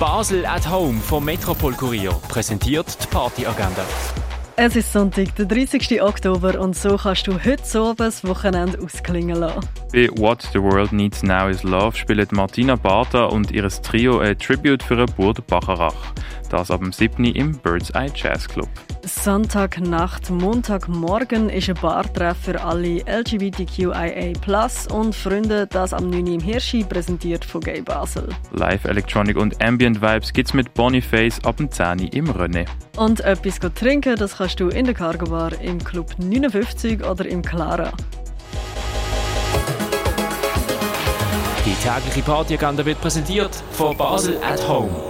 Basel at Home vom Metropol Kurier präsentiert die Partyagenda. Es ist Sonntag, der 30. Oktober und so kannst du heute so das Wochenende ausklingen lassen. Bei What the World Needs Now is Love spielen Martina Barta und ihr Trio ein Tribute für Burd Bacharach. Das ab dem 7. im Bird's Eye Jazz Club. Sonntagnacht, Montagmorgen ist ein Bartreff für alle LGBTQIA und Freunde, das am 9. im Hirschi, präsentiert von Gay Basel. Live Electronic und Ambient Vibes gibt's mit Boniface ab dem 10. im René. Und etwas trinken, das kannst du in der Cargo Bar, im Club 59 oder im Clara. Die tägliche Partyagenda wird präsentiert von Basel at Home.